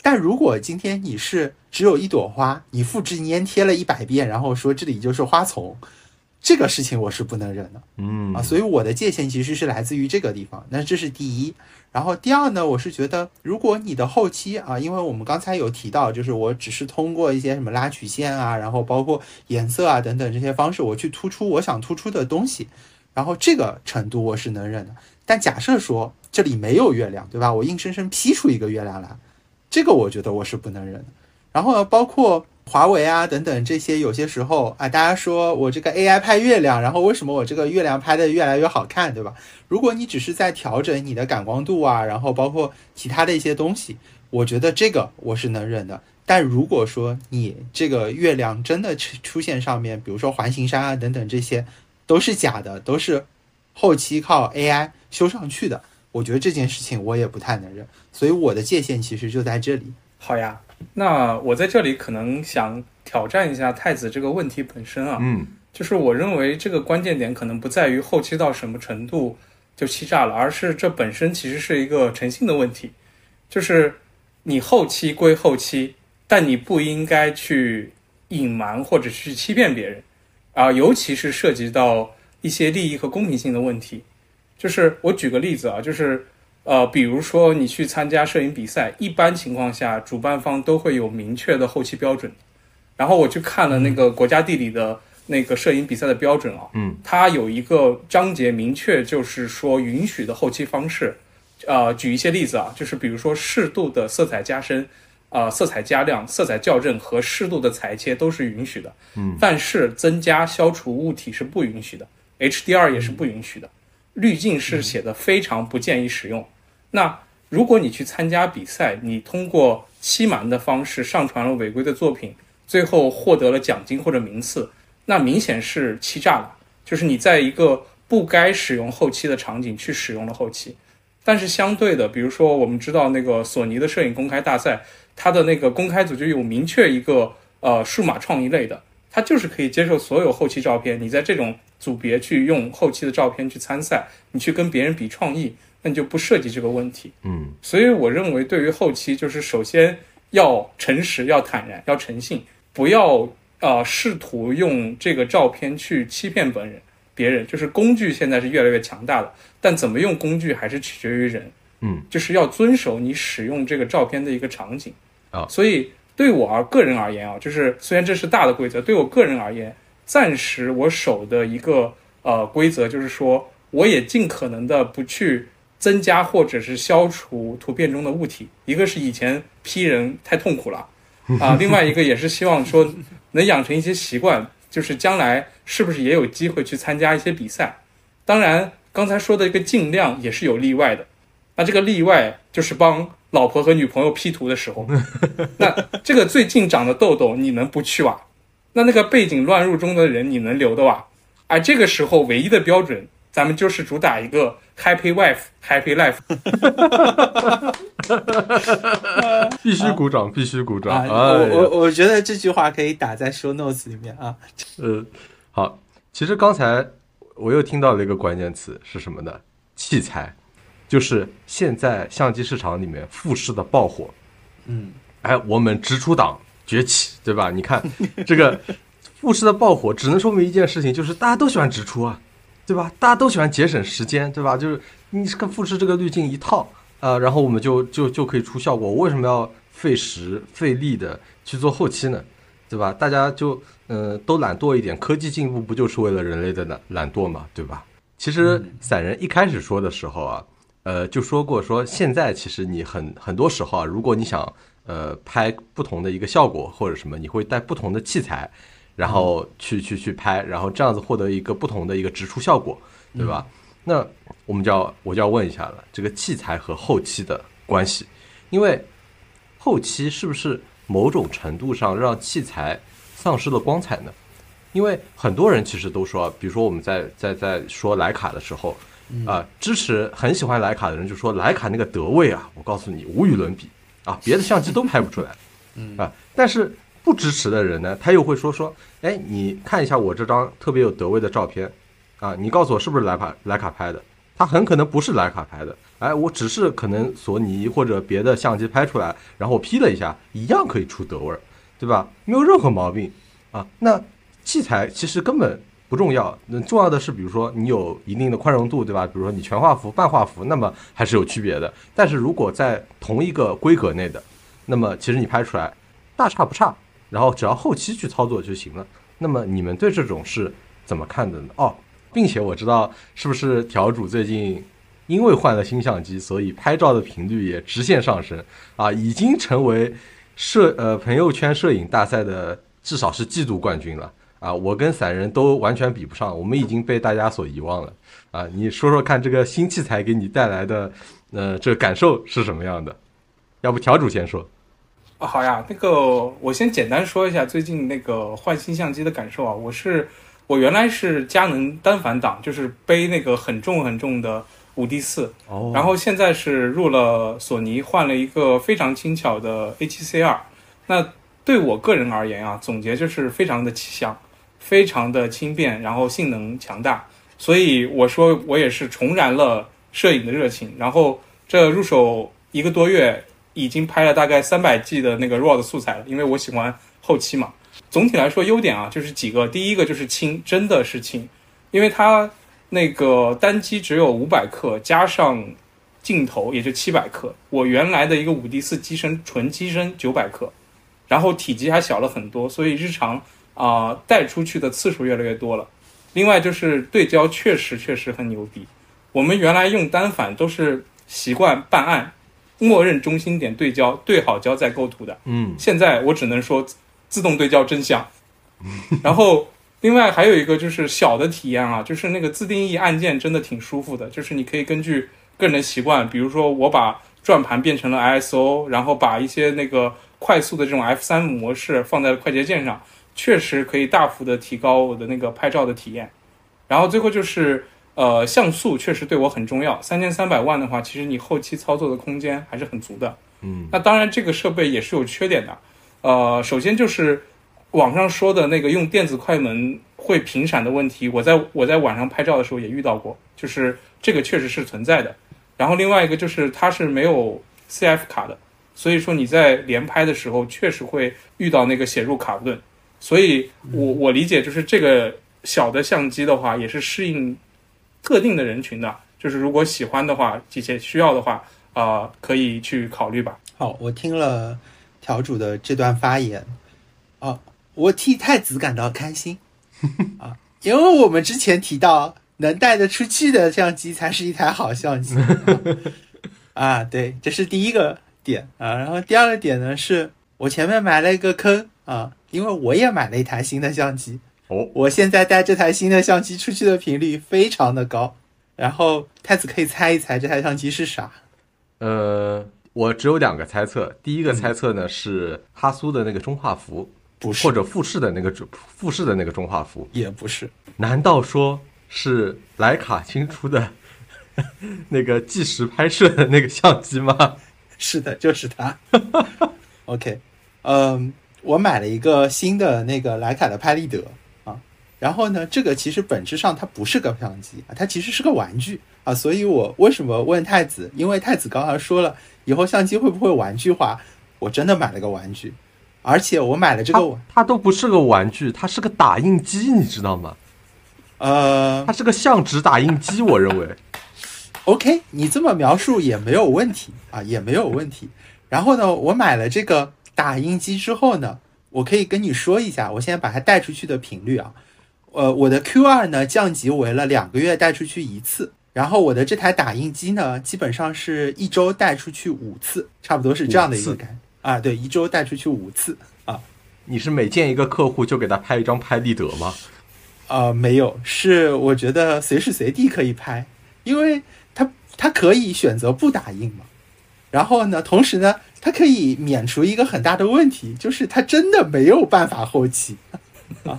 但如果今天你是只有一朵花，你复制粘贴了一百遍，然后说这里就是花丛，这个事情我是不能忍的，嗯啊，所以我的界限其实是来自于这个地方。那这是第一。然后第二呢，我是觉得，如果你的后期啊，因为我们刚才有提到，就是我只是通过一些什么拉曲线啊，然后包括颜色啊等等这些方式，我去突出我想突出的东西，然后这个程度我是能忍的。但假设说这里没有月亮，对吧？我硬生生 P 出一个月亮来，这个我觉得我是不能忍的。然后呢，包括。华为啊，等等这些，有些时候啊，大家说我这个 AI 拍月亮，然后为什么我这个月亮拍的越来越好看，对吧？如果你只是在调整你的感光度啊，然后包括其他的一些东西，我觉得这个我是能忍的。但如果说你这个月亮真的出出现上面，比如说环形山啊等等这些，都是假的，都是后期靠 AI 修上去的，我觉得这件事情我也不太能忍。所以我的界限其实就在这里。好呀。那我在这里可能想挑战一下太子这个问题本身啊，嗯，就是我认为这个关键点可能不在于后期到什么程度就欺诈了，而是这本身其实是一个诚信的问题，就是你后期归后期，但你不应该去隐瞒或者去欺骗别人。啊，尤其是涉及到一些利益和公平性的问题，就是我举个例子啊，就是。呃，比如说你去参加摄影比赛，一般情况下主办方都会有明确的后期标准。然后我去看了那个国家地理的那个摄影比赛的标准啊，嗯，它有一个章节明确就是说允许的后期方式呃，举一些例子啊，就是比如说适度的色彩加深，呃，色彩加亮、色彩校正和适度的裁切都是允许的。嗯，但是增加、消除物体是不允许的，HDR 也是不允许的，滤镜是写的非常不建议使用。那如果你去参加比赛，你通过欺瞒的方式上传了违规的作品，最后获得了奖金或者名次，那明显是欺诈了，就是你在一个不该使用后期的场景去使用了后期。但是相对的，比如说我们知道那个索尼的摄影公开大赛，它的那个公开组就有明确一个呃数码创意类的，它就是可以接受所有后期照片。你在这种组别去用后期的照片去参赛，你去跟别人比创意，那你就不涉及这个问题。嗯所以我认为，对于后期，就是首先要诚实、要坦然、要诚信，不要呃试图用这个照片去欺骗本人、别人。就是工具现在是越来越强大的，但怎么用工具还是取决于人。嗯，就是要遵守你使用这个照片的一个场景啊所以对我而个人而言啊，就是虽然这是大的规则，对我个人而言，暂时我守的一个呃规则就是说，我也尽可能的不去增加或者是消除图片中的物体。一个是以前 P 人太痛苦了 啊，另外一个也是希望说能养成一些习惯，就是将来是不是也有机会去参加一些比赛。当然，刚才说的一个尽量也是有例外的。那这个例外就是帮老婆和女朋友 P 图的时候，那这个最近长的痘痘你能不去哇？那那个背景乱入中的人你能留的哇？而这个时候唯一的标准，咱们就是主打一个 Happy Wife Happy Life。必须鼓掌，必须鼓掌。啊，哎我我我觉得这句话可以打在 show notes 里面啊。呃，好，其实刚才我又听到了一个关键词是什么呢？器材，就是现在相机市场里面富士的爆火。嗯，哎，我们直出党崛起，对吧？你看这个 富士的爆火，只能说明一件事情，就是大家都喜欢直出啊，对吧？大家都喜欢节省时间，对吧？就是你这个富士这个滤镜一套，呃，然后我们就就就可以出效果。我为什么要费时费力的去做后期呢？对吧？大家就嗯、呃都懒惰一点，科技进步不就是为了人类的懒懒惰嘛，对吧？其实散人一开始说的时候啊，呃，就说过说现在其实你很很多时候啊，如果你想呃拍不同的一个效果或者什么，你会带不同的器材，然后去去去拍，然后这样子获得一个不同的一个直出效果，对吧？那我们就要我就要问一下了，这个器材和后期的关系，因为后期是不是某种程度上让器材丧失了光彩呢？因为很多人其实都说，比如说我们在在在说徕卡的时候，啊、支持很喜欢徕卡的人就说徕卡那个德位啊，我告诉你无与伦比啊，别的相机都拍不出来，啊，但是不支持的人呢，他又会说说，哎，你看一下我这张特别有德味的照片，啊，你告诉我是不是莱卡莱卡拍的？它很可能不是莱卡拍的，哎，我只是可能索尼或者别的相机拍出来，然后我 P 了一下，一样可以出德味儿，对吧？没有任何毛病啊。那器材其实根本不重要，那重要的是，比如说你有一定的宽容度，对吧？比如说你全画幅、半画幅，那么还是有区别的。但是如果在同一个规格内的，那么其实你拍出来大差不差，然后只要后期去操作就行了。那么你们对这种是怎么看的呢？哦，并且我知道是不是条主最近因为换了新相机，所以拍照的频率也直线上升啊，已经成为摄呃朋友圈摄影大赛的至少是季度冠军了啊！我跟散人都完全比不上，我们已经被大家所遗忘了啊！你说说看，这个新器材给你带来的呃这感受是什么样的？要不条主先说？啊，好呀，那个我先简单说一下最近那个换新相机的感受啊。我是我原来是佳能单反党，就是背那个很重很重的五 D 四，哦然后现在是入了索尼，换了一个非常轻巧的 A7C 二。那对我个人而言啊，总结就是非常的气象，非常的轻便，然后性能强大。所以我说我也是重燃了摄影的热情。然后这入手一个多月，已经拍了大概三百 G 的那个 RAW 的素材了，因为我喜欢后期嘛。总体来说，优点啊就是几个，第一个就是轻，真的是轻，因为它那个单机只有五百克，加上镜头也就七百克。我原来的一个五 D 四机身纯机身九百克，然后体积还小了很多，所以日常啊、带出去的次数越来越多了。另外就是对焦确实确实很牛逼，我们原来用单反都是习惯办案，默认中心点对焦，对好焦再构图的。嗯现在我只能说自自动对焦真香。然后另外还有一个就是小的体验啊，就是那个自定义按键真的挺舒服的，就是你可以根据个人的习惯，比如说我把转盘变成了 ISO，然后把一些那个快速的这种 F 三模式放在快捷键上，确实可以大幅的提高我的那个拍照的体验。然后最后就是呃像素确实对我很重要，三千三百万的话，其实你后期操作的空间还是很足的。嗯那当然，这个设备也是有缺点的。呃，首先就是网上说的那个用电子快门会频闪的问题，我在我在晚上拍照的时候也遇到过，就是这个确实是存在的。然后另外一个就是它是没有 CF 卡的，所以说你在连拍的时候确实会遇到那个写入卡顿。所以我我理解就是这个小的相机的话，也是适应特定的人群的。就是如果喜欢的话，这些需要的话，啊，可以去考虑吧。好，我听了条主的这段发言，啊，我替太子感到开心 啊，因为我们之前提到能带得出去的相机才是一台好相机 啊，对，这是第一个点啊。然后第二个点呢，是我前面埋了一个坑啊，因为我也买了一台新的相机，哦，我现在带这台新的相机出去的频率非常的高。然后太子可以猜一猜这台相机是啥？呃，我只有两个猜测。第一个猜测呢是哈苏的那个中画幅，不是或，者富士的那个中富士的那个中画幅。也不是。难道说是徕卡新出的 那个计时拍摄的那个相机吗？是的，就是它。OK，嗯，我买了一个新的那个徕卡的拍立得啊，然后呢，这个其实本质上它不是个相机啊，它其实是个玩具啊，所以我为什么问太子？因为太子刚刚说了，以后相机会不会玩具化？我真的买了个玩具，而且我买了这个玩，它都不是个玩具，它是个打印机，你知道吗？呃它是个相纸打印机，我认为。，OK，你这么描述也没有问题啊，也没有问题。然后呢，我买了这个打印机之后呢，我可以跟你说一下，我现在把它带出去的频率啊，呃，我的 Q 二呢降级为了两个月带出去一次，然后我的这台打印机呢，基本上是一周带出去五次，差不多是这样的一个感啊，对，一周带出去五次啊，你是每见一个客户就给他拍一张拍立得吗？呃，没有，是我觉得随时随地可以拍，因为他他可以选择不打印嘛。然后呢，同时呢，它可以免除一个很大的问题，就是他真的没有办法后期。啊，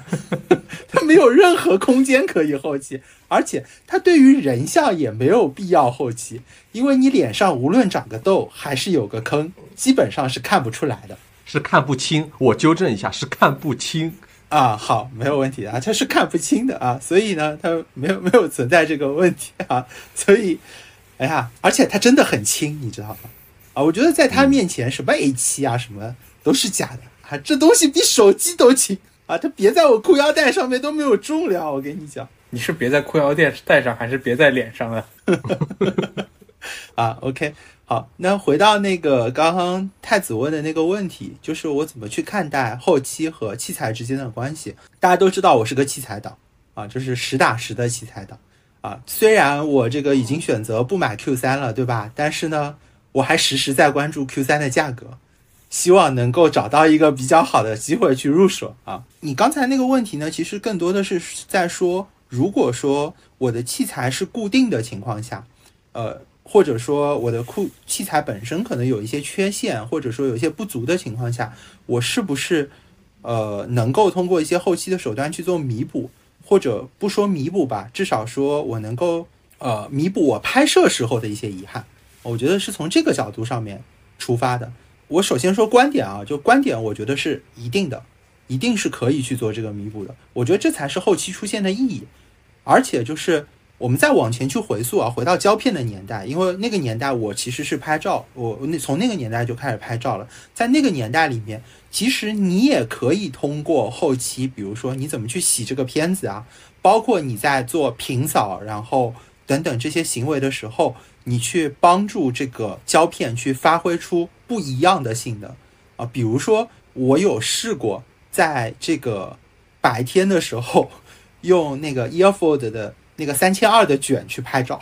它没有任何空间可以后期，而且它对于人像也没有必要后期，因为你脸上无论长个痘还是有个坑，基本上是看不出来的。是看不清，我纠正一下，是看不清。啊，好，没有问题啊，它是看不清的啊，所以呢，它没有没有存在这个问题啊，所以，哎呀，而且它真的很轻，你知道吗？啊，我觉得在它面前，什么 A 七啊，什么都是假的啊，这东西比手机都轻啊，它别在我裤腰带上面都没有重量，我跟你讲 你是别在裤腰带带上，还是别在脸上啊？啊，OK，好，那回到那个刚刚太子问的那个问题，就是我怎么去看待后期和器材之间的关系？大家都知道我是个器材党啊，就是实打实的器材党啊。虽然我这个已经选择不买 Q 三了，对吧？但是呢，我还时时在关注 Q 三的价格，希望能够找到一个比较好的机会去入手啊。你刚才那个问题呢，其实更多的是在说，如果说我的器材是固定的情况下，呃。或者说我的库器材本身可能有一些缺陷，或者说有一些不足的情况下，我是不是呃能够通过一些后期的手段去做弥补，或者不说弥补吧，至少说我能够呃弥补我拍摄时候的一些遗憾。我觉得是从这个角度上面出发的。我首先说观点啊，就观点，我觉得是一定的，一定是可以去做这个弥补的。我觉得这才是后期出现的意义，而且就是。我们再往前去回溯啊，回到胶片的年代，因为那个年代我其实是拍照，我那从那个年代就开始拍照了。在那个年代里面，其实你也可以通过后期，比如说你怎么去洗这个片子啊，包括你在做平扫，然后等等这些行为的时候，你去帮助这个胶片去发挥出不一样的性能啊。比如说，我有试过在这个白天的时候 用那个 Earfold 的。那个三千二的卷去拍照，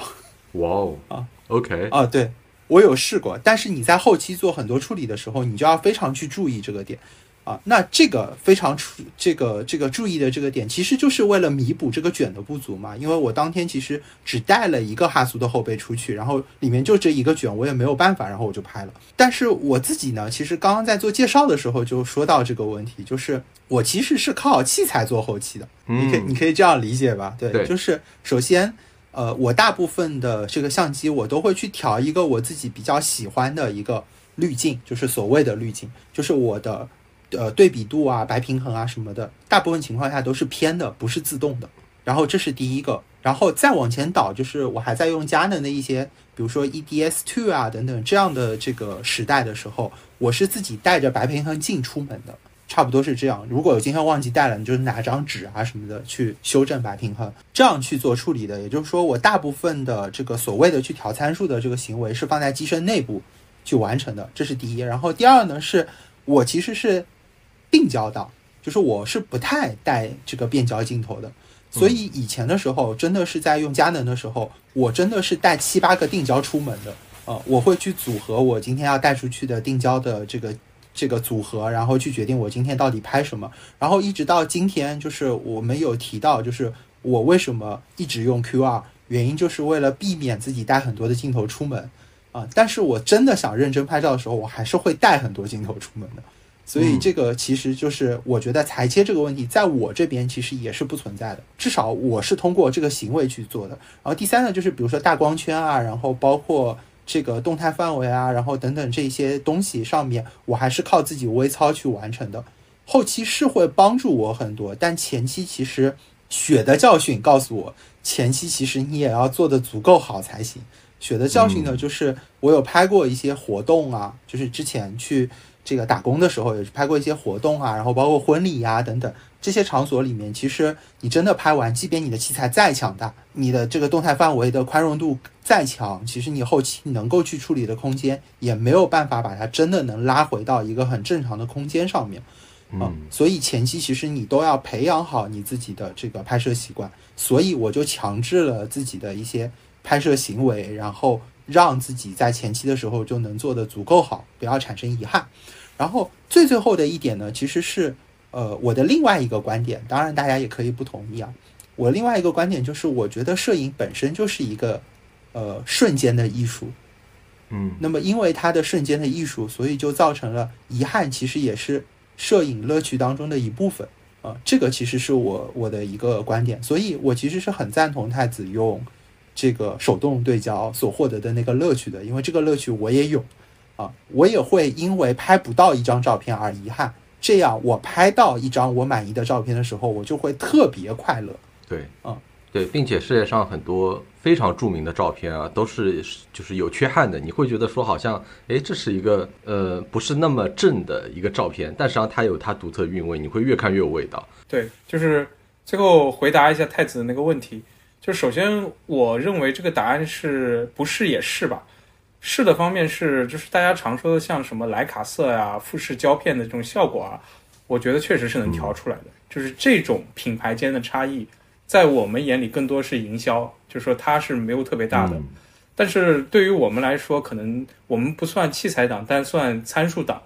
哇哦 啊，OK，啊，对我有试过，但是你在后期做很多处理的时候，你就要非常去注意这个点啊。那这个非常注这个这个注意的这个点，其实就是为了弥补这个卷的不足嘛。因为我当天其实只带了一个哈苏的后背出去，然后里面就这一个卷，我也没有办法，然后我就拍了。但是我自己呢，其实刚刚在做介绍的时候就说到这个问题，就是我其实是靠器材做后期的，你可以嗯你可以这样理解吧？对，对就是首先。呃，我大部分的这个相机，我都会去调一个我自己比较喜欢的一个滤镜，就是所谓的滤镜，就是我的呃对比度啊、白平衡啊什么的，大部分情况下都是偏的，不是自动的。然后这是第一个，然后再往前倒，就是我还在用佳能的一些，比如说 EDS Two 啊等等这样的这个时代的时候，我是自己带着白平衡镜出门的。差不多是这样。如果有今天忘记带了，你就是拿张纸啊什么的去修正白平衡，这样去做处理的。也就是说，我大部分的这个所谓的去调参数的这个行为是放在机身内部去完成的，这是第一。然后第二呢，是我其实是定焦到，就是我是不太带这个变焦镜头的。所以以前的时候，真的是在用佳能的时候，我真的是带七八个定焦出门的。呃，我会去组合我今天要带出去的定焦的这个这个组合，然后去决定我今天到底拍什么。然后一直到今天，就是我们有提到，就是我为什么一直用 Q 二，原因就是为了避免自己带很多的镜头出门啊、但是我真的想认真拍照的时候，我还是会带很多镜头出门的。所以嗯这个其实就是我觉得裁切这个问题，在我这边其实也是不存在的，至少我是通过这个行为去做的。然后第三呢，就是比如说大光圈啊，然后包括这个动态范围啊，然后等等这些东西上面，我还是靠自己微操去完成的。后期是会帮助我很多，但前期其实血的教训告诉我，前期其实你也要做的足够好才行。血的教训呢，就是我有拍过一些活动啊，就是之前去这个打工的时候，也是拍过一些活动啊，然后包括婚礼呀、等等这些场所里面，其实你真的拍完，即便你的器材再强大，你的这个动态范围的宽容度再强，其实你后期能够去处理的空间，也没有办法把它真的能拉回到一个很正常的空间上面。啊嗯，所以前期其实你都要培养好你自己的这个拍摄习惯，所以我就强制了自己的一些拍摄行为，然后让自己在前期的时候就能做得足够好，不要产生遗憾。然后最最后的一点呢，其实是呃我的另外一个观点，当然大家也可以不同意啊。我另外一个观点就是，我觉得摄影本身就是一个呃瞬间的艺术，嗯。那么因为它的瞬间的艺术，所以就造成了遗憾，其实也是摄影乐趣当中的一部分啊、这个其实是我我的一个观点，所以我其实是很赞同太子用这个手动对焦所获得的那个乐趣的，因为这个乐趣我也有啊，我也会因为拍不到一张照片而遗憾，这样我拍到一张我满意的照片的时候，我就会特别快乐。对，嗯，对，并且世界上很多非常著名的照片啊，都是就是有缺憾的。你会觉得说好像，哎，这是一个呃不是那么正的一个照片，但实际上它有它独特韵味，你会越看越有味道。对，就是最后回答一下太子的那个问题。就首先，我认为这个答案是不是也是吧？是的方面是，就是大家常说的像什么莱卡色呀、富士胶片的这种效果啊，我觉得确实是能调出来的。就是这种品牌间的差异，在我们眼里更多是营销，就是说它是没有特别大的。嗯但是对于我们来说，可能我们不算器材党，但算参数党，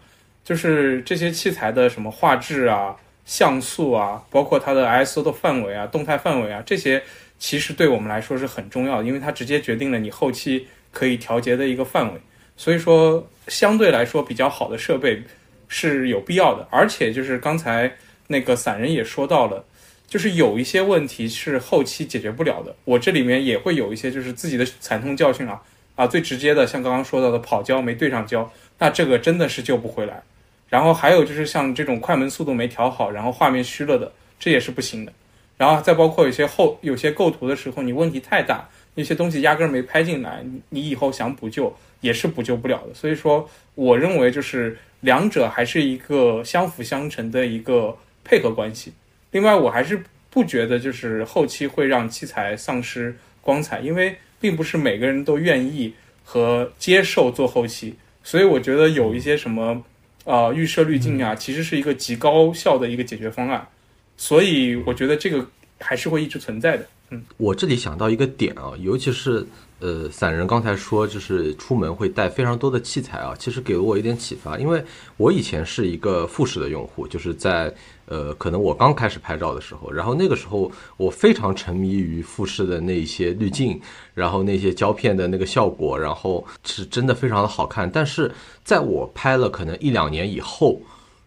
就是这些器材的什么画质啊、像素啊，包括它的 ISO 的范围啊、动态范围啊，这些其实对我们来说是很重要的，因为它直接决定了你后期可以调节的一个范围。所以说，相对来说比较好的设备是有必要的，而且就是刚才那个散人也说到了。就是有一些问题是后期解决不了的，我这里面也会有一些就是自己的惨痛教训啊啊，最直接的像刚刚说到的跑焦没对上焦，那这个真的是救不回来。然后还有就是像这种快门速度没调好，然后画面虚了的，这也是不行的。然后再包括有些后有些构图的时候你问题太大，有些东西压根儿没拍进来，你你以后想补救也是补救不了的。所以说，我认为就是两者还是一个相辅相成的一个配合关系。另外，我还是不觉得就是后期会让器材丧失光彩，因为并不是每个人都愿意和接受做后期，所以我觉得有一些什么呃预设滤镜啊，其实是一个极高效的一个解决方案，所以我觉得这个还是会一直存在的。我这里想到一个点啊，尤其是呃，散人刚才说就是出门会带非常多的器材啊，其实给了我一点启发，因为我以前是一个富士的用户，就是在呃，可能我刚开始拍照的时候，然后那个时候我非常沉迷于富士的那一些滤镜，然后那些胶片的那个效果，然后是真的非常的好看。但是在我拍了可能一两年以后，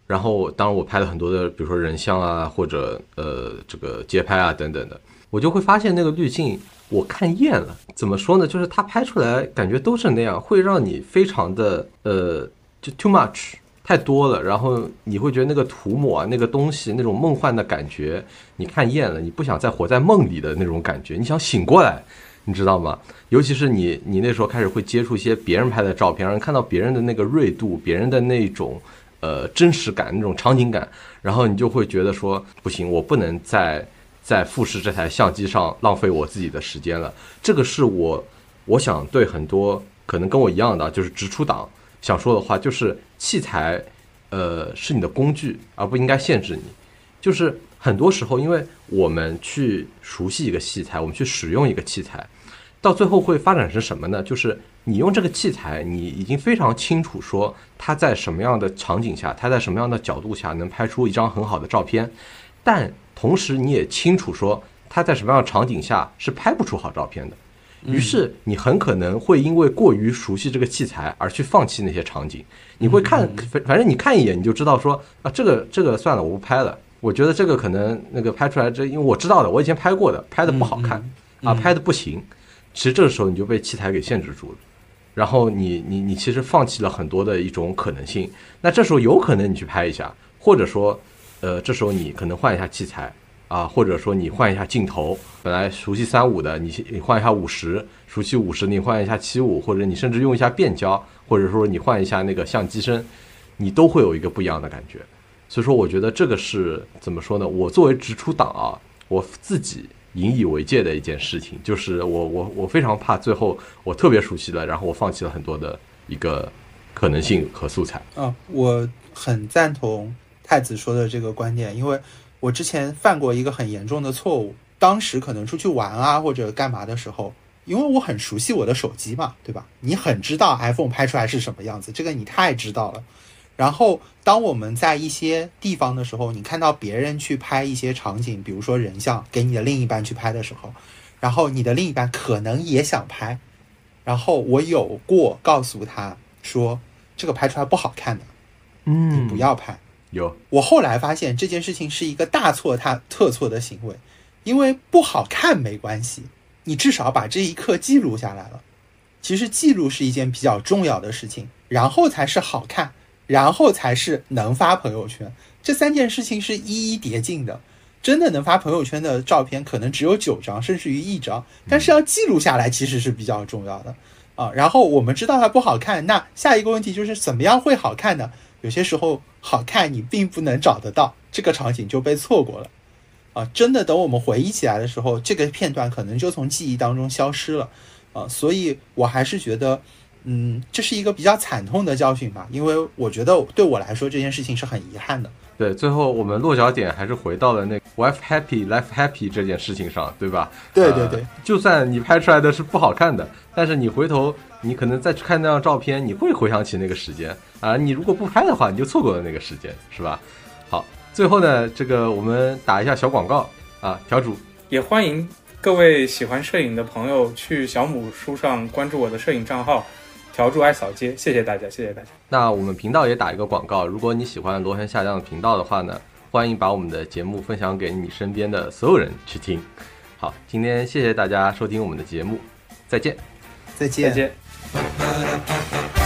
然后当我拍了很多的，比如说人像啊，或者呃这个街拍啊等等的，我就会发现那个滤镜我看厌了。怎么说呢？就是它拍出来感觉都是那样，会让你非常的呃就 too much。太多了，然后你会觉得那个涂抹啊，那个东西那种梦幻的感觉，你看厌了，你不想再活在梦里的那种感觉，你想醒过来，你知道吗？尤其是你，你那时候开始会接触一些别人拍的照片，让人看到别人的那个锐度，别人的那种呃真实感，那种场景感，然后你就会觉得说不行，我不能再在富士这台相机上浪费我自己的时间了。这个是我我想对很多可能跟我一样的就是直出党想说的话，就是器材，呃，是你的工具，而不应该限制你。就是很多时候，因为我们去熟悉一个器材，我们去使用一个器材，到最后会发展成什么呢？就是你用这个器材，你已经非常清楚说它在什么样的场景下，它在什么样的角度下能拍出一张很好的照片，但同时你也清楚说他在什么样的场景下是拍不出好照片的。于是你很可能会因为过于熟悉这个器材而去放弃那些场景。你会看，反反正你看一眼你就知道说啊，这个这个算了，我不拍了。我觉得这个可能那个拍出来这，因为我知道的，我以前拍过的，拍的不好看啊，拍的不行。其实这个时候你就被器材给限制住了，然后你你你其实放弃了很多的一种可能性。那这时候有可能你去拍一下，或者说，呃，这时候你可能换一下器材。啊，或者说你换一下镜头，本来熟悉三五的，你你换一下五十，熟悉五十，你换一下七五，或者你甚至用一下变焦，或者说你换一下那个相机身，你都会有一个不一样的感觉。所以说，我觉得这个是怎么说呢？我作为直出党啊，我自己引以为戒的一件事情，就是我我我非常怕最后我特别熟悉了，然后我放弃了很多的一个可能性和素材。啊，我很赞同太子说的这个观点，因为。我之前犯过一个很严重的错误，当时可能出去玩啊或者干嘛的时候，因为我很熟悉我的手机嘛，对吧？你很知道 iPhone 拍出来是什么样子，这个你太知道了。然后当我们在一些地方的时候，你看到别人去拍一些场景，比如说人像，给你的另一半去拍的时候，然后你的另一半可能也想拍，然后我有过告诉他说，这个拍出来不好看的，嗯，你不要拍。有，我后来发现这件事情是一个大错他特错的行为，因为不好看没关系，你至少把这一刻记录下来了。其实记录是一件比较重要的事情，然后才是好看，然后才是能发朋友圈。这三件事情是一一叠进的。真的能发朋友圈的照片可能只有九张，甚至于一张，但是要记录下来其实是比较重要的啊。然后我们知道它不好看，那下一个问题就是怎么样会好看呢？有些时候好看你并不能找得到，这个场景就被错过了，啊，真的等我们回忆起来的时候，这个片段可能就从记忆当中消失了，啊，所以我还是觉得，嗯，这是一个比较惨痛的教训吧，因为我觉得对我来说这件事情是很遗憾的。对，最后我们落脚点还是回到了那 wife happy life happy 这件事情上，对吧？对对对，就算你拍出来的是不好看的，但是你回头你可能再去看那张照片，你会回想起那个时间啊。你如果不拍的话，你就错过了那个时间，是吧？好，最后呢，这个我们打一下小广告啊，条主也欢迎各位喜欢摄影的朋友去小母书上关注我的摄影账号。调住爱扫街，谢谢大家，谢谢大家。那我们频道也打一个广告，如果你喜欢螺旋下降的频道的话呢，欢迎把我们的节目分享给你身边的所有人去听。好，今天谢谢大家收听我们的节目，再见，再见，再见。